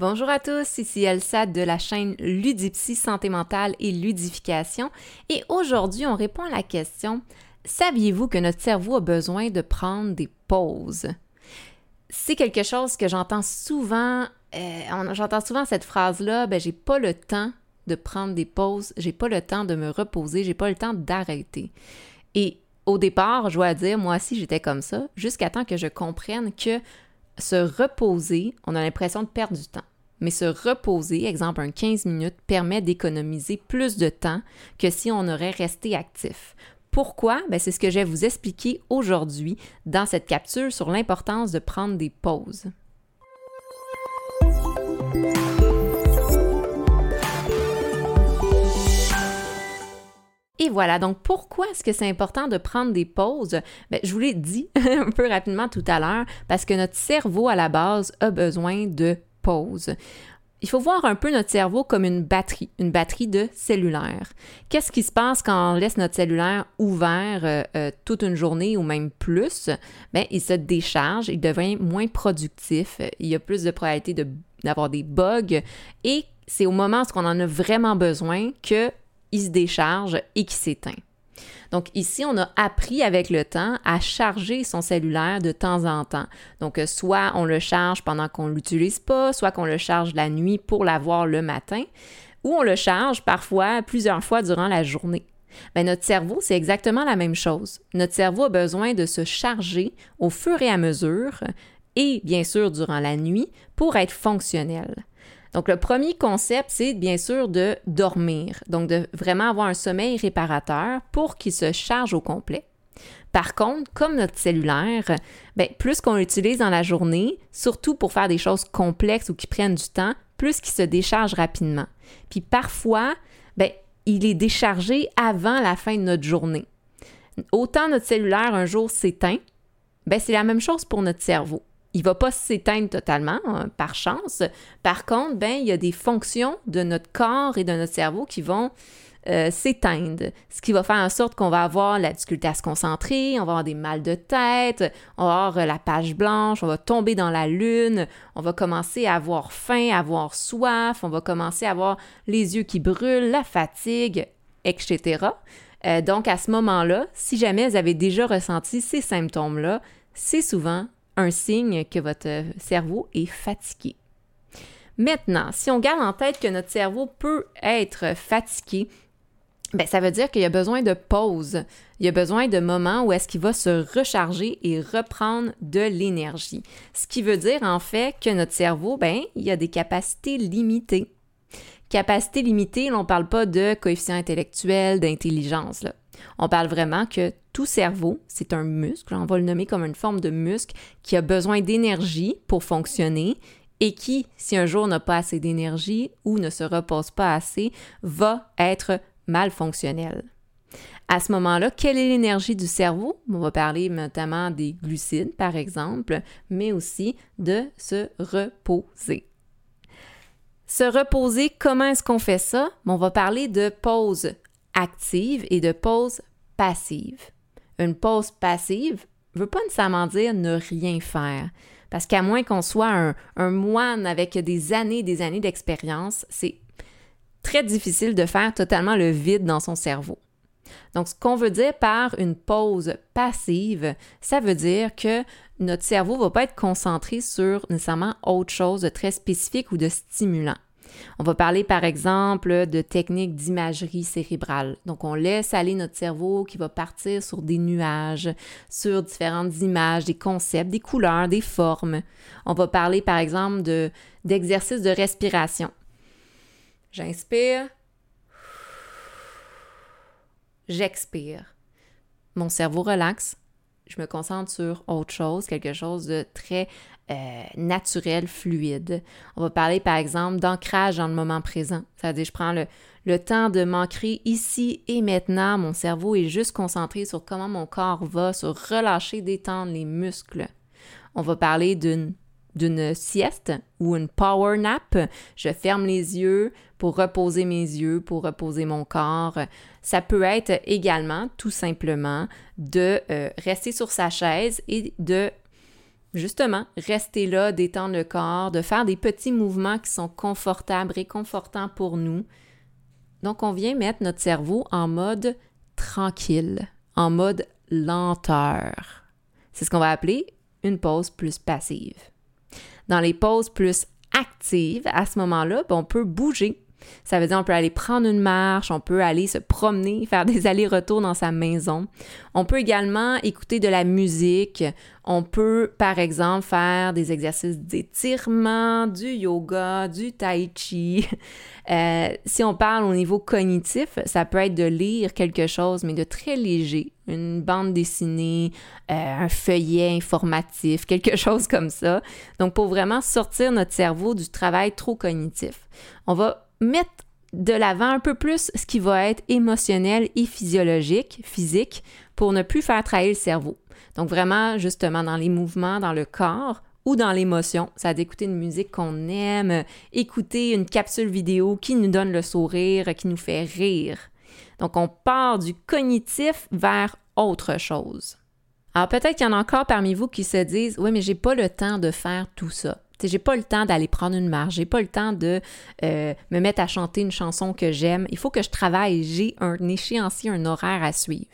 Bonjour à tous, ici Elsa de la chaîne Ludipsy Santé mentale et ludification et aujourd'hui on répond à la question Saviez-vous que notre cerveau a besoin de prendre des pauses? C'est quelque chose que j'entends souvent, euh, j'entends souvent cette phrase-là, ben j'ai pas le temps de prendre des pauses, j'ai pas le temps de me reposer, j'ai pas le temps d'arrêter. Et au départ, je dois dire, moi aussi j'étais comme ça, jusqu'à temps que je comprenne que se reposer, on a l'impression de perdre du temps. Mais se reposer, exemple un 15 minutes, permet d'économiser plus de temps que si on aurait resté actif. Pourquoi? Ben, c'est ce que je vais vous expliquer aujourd'hui dans cette capsule sur l'importance de prendre des pauses. Et voilà, donc pourquoi est-ce que c'est important de prendre des pauses? Bien, je vous l'ai dit un peu rapidement tout à l'heure, parce que notre cerveau à la base a besoin de pauses. Il faut voir un peu notre cerveau comme une batterie, une batterie de cellulaire. Qu'est-ce qui se passe quand on laisse notre cellulaire ouvert euh, euh, toute une journée ou même plus? Bien, il se décharge, il devient moins productif, il y a plus de probabilité d'avoir des bugs et c'est au moment où on en a vraiment besoin que il se décharge et qui s'éteint. Donc ici, on a appris avec le temps à charger son cellulaire de temps en temps. Donc euh, soit on le charge pendant qu'on ne l'utilise pas, soit qu'on le charge la nuit pour l'avoir le matin, ou on le charge parfois plusieurs fois durant la journée. Bien, notre cerveau, c'est exactement la même chose. Notre cerveau a besoin de se charger au fur et à mesure et bien sûr durant la nuit pour être fonctionnel. Donc, le premier concept, c'est bien sûr de dormir, donc de vraiment avoir un sommeil réparateur pour qu'il se charge au complet. Par contre, comme notre cellulaire, bien, plus qu'on l'utilise dans la journée, surtout pour faire des choses complexes ou qui prennent du temps, plus qu'il se décharge rapidement. Puis parfois, bien, il est déchargé avant la fin de notre journée. Autant notre cellulaire un jour s'éteint, ben c'est la même chose pour notre cerveau il va pas s'éteindre totalement, hein, par chance. Par contre, ben, il y a des fonctions de notre corps et de notre cerveau qui vont euh, s'éteindre, ce qui va faire en sorte qu'on va avoir la difficulté à se concentrer, on va avoir des mal de tête, on va avoir euh, la page blanche, on va tomber dans la lune, on va commencer à avoir faim, à avoir soif, on va commencer à avoir les yeux qui brûlent, la fatigue, etc. Euh, donc à ce moment-là, si jamais vous avez déjà ressenti ces symptômes-là, c'est souvent un signe que votre cerveau est fatigué. Maintenant, si on garde en tête que notre cerveau peut être fatigué, ben, ça veut dire qu'il y a besoin de pause. Il y a besoin de moments où est-ce qu'il va se recharger et reprendre de l'énergie. Ce qui veut dire en fait que notre cerveau, ben, il a des capacités limitées. Capacité limitée, on ne parle pas de coefficient intellectuel, d'intelligence. On parle vraiment que tout cerveau, c'est un muscle, on va le nommer comme une forme de muscle qui a besoin d'énergie pour fonctionner et qui, si un jour n'a pas assez d'énergie ou ne se repose pas assez, va être mal fonctionnel. À ce moment-là, quelle est l'énergie du cerveau? On va parler notamment des glucides, par exemple, mais aussi de se reposer. Se reposer, comment est-ce qu'on fait ça? On va parler de pause active et de pause passive. Une pause passive ne veut pas nécessairement dire ne rien faire. Parce qu'à moins qu'on soit un, moine avec des années et des années d'expérience, c'est très difficile de faire totalement le vide dans son cerveau. Donc, ce qu'on veut dire par une pause passive, ça veut dire que notre cerveau ne va pas être concentré sur nécessairement autre chose de très spécifique ou de stimulant. On va parler par exemple de techniques d'imagerie cérébrale. Donc on laisse aller notre cerveau qui va partir sur des nuages, sur différentes images, des concepts, des couleurs, des formes. On va parler par exemple de d'exercices de respiration. J'inspire. J'expire. Mon cerveau relaxe je me concentre sur autre chose, quelque chose de très euh, naturel, fluide. On va parler par exemple d'ancrage dans le moment présent. C'est-à-dire, je prends le, le temps de m'ancrer ici et maintenant. Mon cerveau est juste concentré sur comment mon corps va, sur relâcher, détendre les muscles. On va parler d'une d'une sieste ou une power nap. Je ferme les yeux pour reposer mes yeux, pour reposer mon corps. Ça peut être également tout simplement de euh, rester sur sa chaise et de justement rester là, détendre le corps, de faire des petits mouvements qui sont confortables, réconfortants pour nous. Donc, on vient mettre notre cerveau en mode tranquille, en mode lenteur. C'est ce qu'on va appeler une pause plus passive. Dans les pauses plus actives, à ce moment-là, ben, on peut bouger ça veut dire on peut aller prendre une marche, on peut aller se promener, faire des allers-retours dans sa maison. On peut également écouter de la musique. On peut, par exemple, faire des exercices d'étirement, du yoga, du tai chi. Euh, si on parle au niveau cognitif, ça peut être de lire quelque chose, mais de très léger, une bande dessinée, euh, un feuillet informatif, quelque chose comme ça. Donc, pour vraiment sortir notre cerveau du travail trop cognitif. On va mettre de l'avant un peu plus ce qui va être émotionnel et physiologique, physique, pour ne plus faire travailler le cerveau. Donc vraiment, justement, dans les mouvements, dans le corps ou dans l'émotion, ça d'écouter une musique qu'on aime, écouter une capsule vidéo qui nous donne le sourire, qui nous fait rire. Donc on part du cognitif vers autre chose. Alors peut-être qu'il y en a encore parmi vous qui se disent "Oui, mais j'ai pas le temps de faire tout ça." J'ai pas le temps d'aller prendre une marche, j'ai pas le temps de euh, me mettre à chanter une chanson que j'aime. Il faut que je travaille, j'ai un échéancier, un horaire à suivre.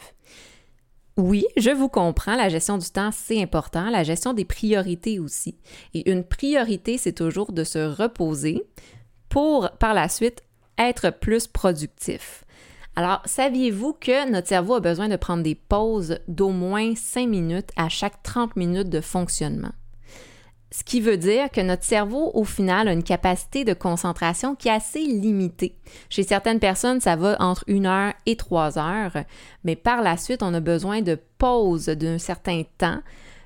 Oui, je vous comprends, la gestion du temps, c'est important, la gestion des priorités aussi. Et une priorité, c'est toujours de se reposer pour, par la suite, être plus productif. Alors, saviez-vous que notre cerveau a besoin de prendre des pauses d'au moins 5 minutes à chaque 30 minutes de fonctionnement? Ce qui veut dire que notre cerveau, au final, a une capacité de concentration qui est assez limitée. Chez certaines personnes, ça va entre une heure et trois heures, mais par la suite, on a besoin de pauses d'un certain temps.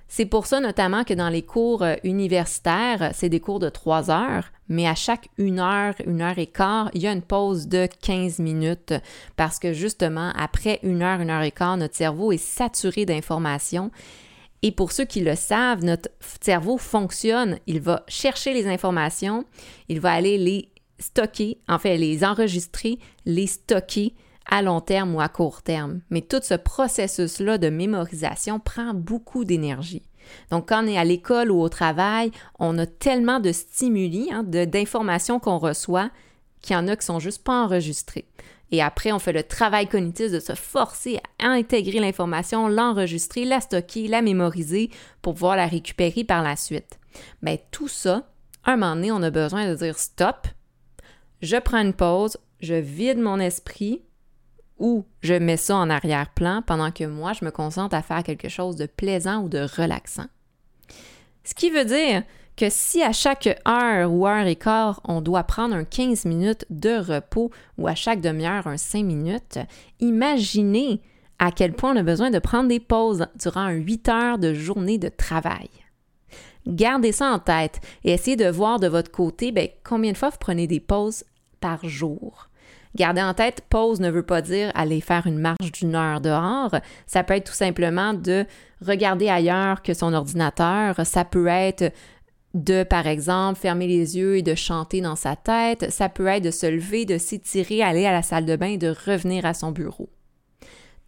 C'est pour ça notamment que dans les cours euh, universitaires, c'est des cours de trois heures, mais à chaque une heure, une heure et quart, il y a une pause de 15 minutes parce que justement, après une heure, une heure et quart, notre cerveau est saturé d'informations et pour ceux qui le savent, notre cerveau fonctionne. Il va chercher les informations, il va aller les stocker, en fait, les enregistrer, les stocker à long terme ou à court terme. Mais tout ce processus-là de mémorisation prend beaucoup d'énergie. Donc, quand on est à l'école ou au travail, on a tellement de stimuli, hein, d'informations qu'on reçoit, qu'il y en a qui sont juste pas enregistrés. Et après, on fait le travail cognitif de se forcer à intégrer l'information, l'enregistrer, la stocker, la mémoriser pour pouvoir la récupérer par la suite. Mais tout ça, un moment donné, on a besoin de dire stop, je prends une pause, je vide mon esprit ou je mets ça en arrière-plan pendant que moi, je me concentre à faire quelque chose de plaisant ou de relaxant. Ce qui veut dire que si à chaque heure ou heure et quart, on doit prendre un 15 minutes de repos ou à chaque demi-heure un 5 minutes, imaginez à quel point on a besoin de prendre des pauses durant 8 heures de journée de travail. Gardez ça en tête et essayez de voir de votre côté ben, combien de fois vous prenez des pauses par jour. Gardez en tête, pause ne veut pas dire aller faire une marche d'une heure dehors. Ça peut être tout simplement de regarder ailleurs que son ordinateur. Ça peut être de, par exemple, fermer les yeux et de chanter dans sa tête. Ça peut être de se lever, de s'étirer, aller à la salle de bain et de revenir à son bureau.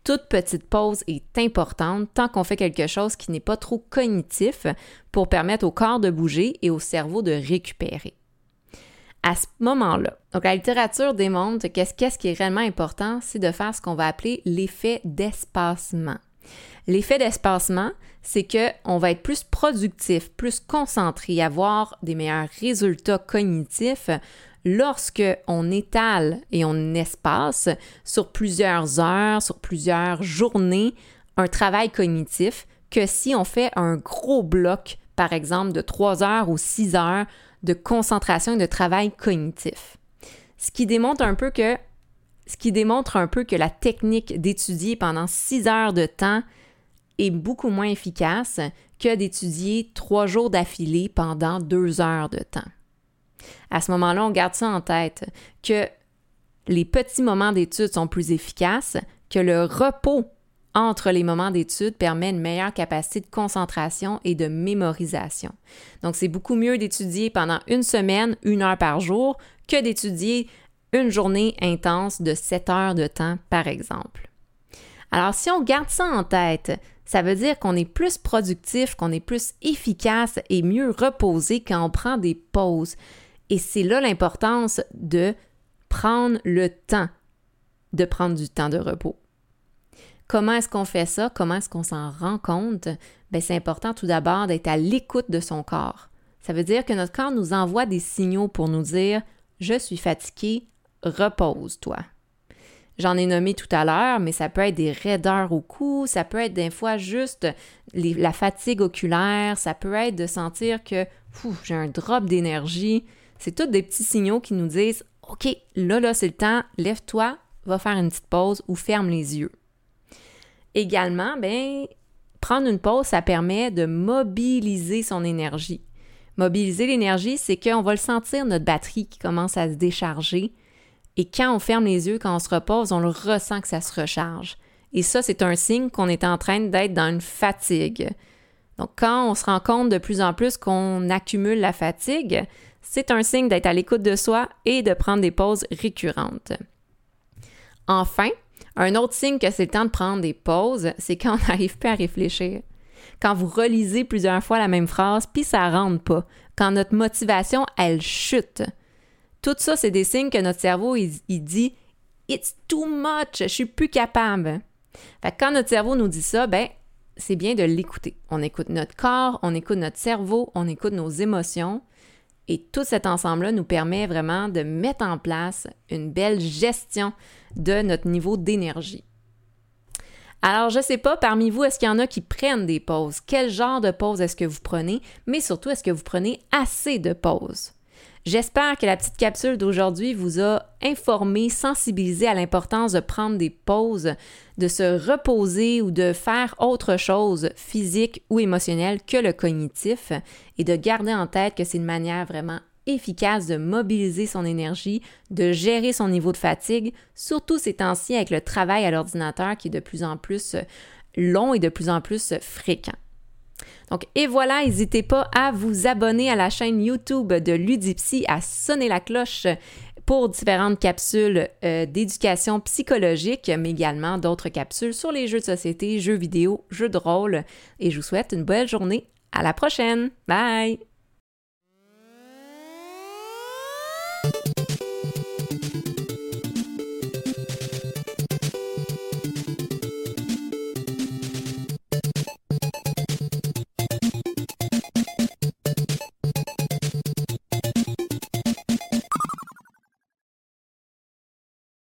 Toute petite pause est importante tant qu'on fait quelque chose qui n'est pas trop cognitif pour permettre au corps de bouger et au cerveau de récupérer. À ce moment-là, donc la littérature démontre qu'est-ce qui est réellement important, c'est de faire ce qu'on va appeler l'effet d'espacement. L'effet d'espacement, c'est qu'on va être plus productif, plus concentré, avoir des meilleurs résultats cognitifs lorsque on étale et on espace sur plusieurs heures, sur plusieurs journées, un travail cognitif que si on fait un gros bloc, par exemple, de trois heures ou six heures de concentration et de travail cognitif. Ce qui démontre un peu que ce qui démontre un peu que la technique d'étudier pendant six heures de temps est beaucoup moins efficace que d'étudier trois jours d'affilée pendant deux heures de temps. À ce moment-là, on garde ça en tête, que les petits moments d'étude sont plus efficaces, que le repos entre les moments d'étude permet une meilleure capacité de concentration et de mémorisation. Donc, c'est beaucoup mieux d'étudier pendant une semaine, une heure par jour, que d'étudier une journée intense de sept heures de temps, par exemple. Alors, si on garde ça en tête, Ça veut dire qu'on est plus productif, qu'on est plus efficace et mieux reposé quand on prend des pauses. Et c'est là l'importance de prendre le temps de prendre du temps de repos. Comment est-ce qu'on fait ça? Comment est-ce qu'on s'en rend compte? Bien, c'est important tout d'abord d'être à l'écoute de son corps. Ça veut dire que notre corps nous envoie des signaux pour nous dire Je suis fatigué, repose-toi. J'en ai nommé tout à l'heure, mais ça peut être des raideurs au cou, ça peut être des fois juste la fatigue oculaire, ça peut être de sentir que j'ai un drop d'énergie. C'est tous des petits signaux qui nous disent OK, là, là, c'est le temps, lève-toi, va faire une petite pause ou ferme les yeux. Également, ben, prendre une pause, ça permet de mobiliser son énergie. Mobiliser l'énergie, c'est qu'on va le sentir, notre batterie qui commence à se décharger. Et quand on ferme les yeux, quand on se repose, on le ressent que ça se recharge. Et ça, c'est un signe qu'on est en train d'être dans une fatigue. Donc, quand on se rend compte de plus en plus qu'on accumule la fatigue, c'est un signe d'être à l'écoute de soi et de prendre des pauses récurrentes. Enfin, un autre signe que c'est le temps de prendre des pauses, c'est quand on n'arrive plus à réfléchir. Quand vous relisez plusieurs fois la même phrase, puis ça ne rentre pas. Quand notre motivation, elle chute. Tout ça, c'est des signes que notre cerveau, il, dit It's too much, je suis plus capable. Fait quand notre cerveau nous dit ça, ben, c'est bien de l'écouter. On écoute notre corps, on écoute notre cerveau, on écoute nos émotions. Et tout cet ensemble-là nous permet vraiment de mettre en place une belle gestion de notre niveau d'énergie. Alors, je ne sais pas, parmi vous, est-ce qu'il y en a qui prennent des pauses? Quel genre de pause est-ce que vous prenez? Mais surtout, est-ce que vous prenez assez de pauses? J'espère que la petite capsule d'aujourd'hui vous a informé, sensibilisé à l'importance de prendre des pauses, de se reposer ou de faire autre chose, physique ou émotionnelle, que le cognitif, et de garder en tête que c'est une manière vraiment efficace de mobiliser son énergie, de gérer son niveau de fatigue, surtout ces temps-ci avec le travail à l'ordinateur qui est de plus en plus long et de plus en plus fréquent. Donc, et voilà, n'hésitez pas à vous abonner à la chaîne YouTube de Ludipsy, à sonner la cloche pour différentes capsules euh, d'éducation psychologique, mais également d'autres capsules sur les jeux de société, jeux vidéo, jeux de rôle. Et je vous souhaite une belle journée. À la prochaine. Bye!